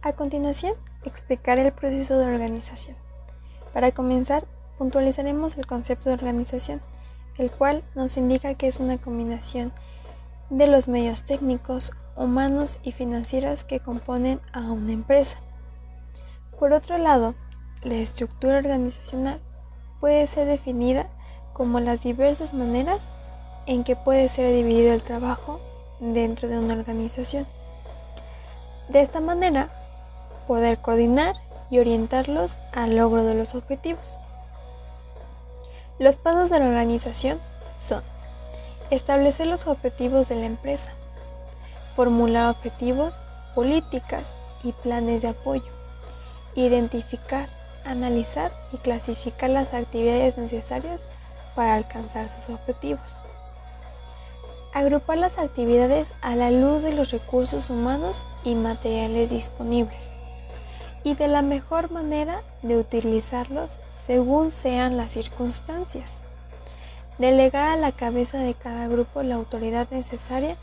A continuación, explicaré el proceso de organización. Para comenzar, puntualizaremos el concepto de organización, el cual nos indica que es una combinación de los medios técnicos, humanos y financieros que componen a una empresa. Por otro lado, la estructura organizacional puede ser definida como las diversas maneras en que puede ser dividido el trabajo dentro de una organización. De esta manera, poder coordinar y orientarlos al logro de los objetivos. Los pasos de la organización son establecer los objetivos de la empresa, formular objetivos, políticas y planes de apoyo, identificar, analizar y clasificar las actividades necesarias para alcanzar sus objetivos. Agrupar las actividades a la luz de los recursos humanos y materiales disponibles y de la mejor manera de utilizarlos según sean las circunstancias. Delegar a la cabeza de cada grupo la autoridad necesaria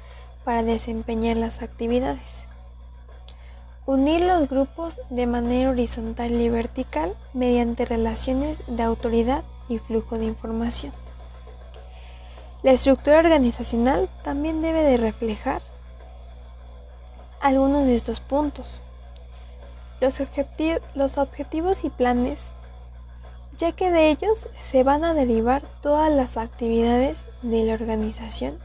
para desempeñar las actividades. Unir los grupos de manera horizontal y vertical mediante relaciones de autoridad y flujo de información. La estructura organizacional también debe de reflejar algunos de estos puntos. Los, objetivos y planes, ya que de ellos se van a derivar todas las actividades de la organización,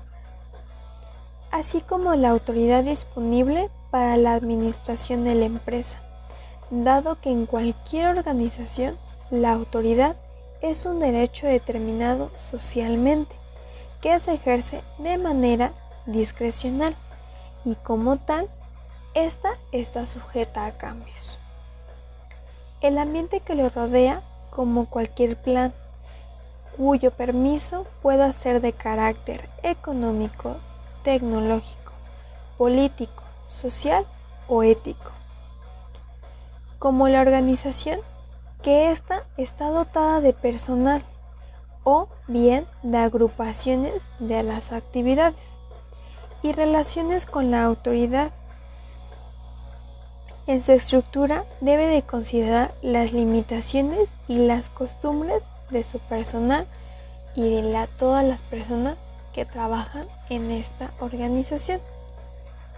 así como la autoridad disponible para la administración de la empresa, dado que en cualquier organización la autoridad es un derecho determinado socialmente que se ejerce de manera discrecional y como tal, esta está sujeta a cambios. El ambiente que lo rodea, como cualquier plan, cuyo permiso pueda ser de carácter económico, tecnológico, político, social o ético. Como la organización, que ésta está dotada de personal o bien de agrupaciones de las actividades y relaciones con la autoridad. En su estructura debe de considerar las limitaciones y las costumbres de su personal y de la, todas las personas que trabajan en esta organización.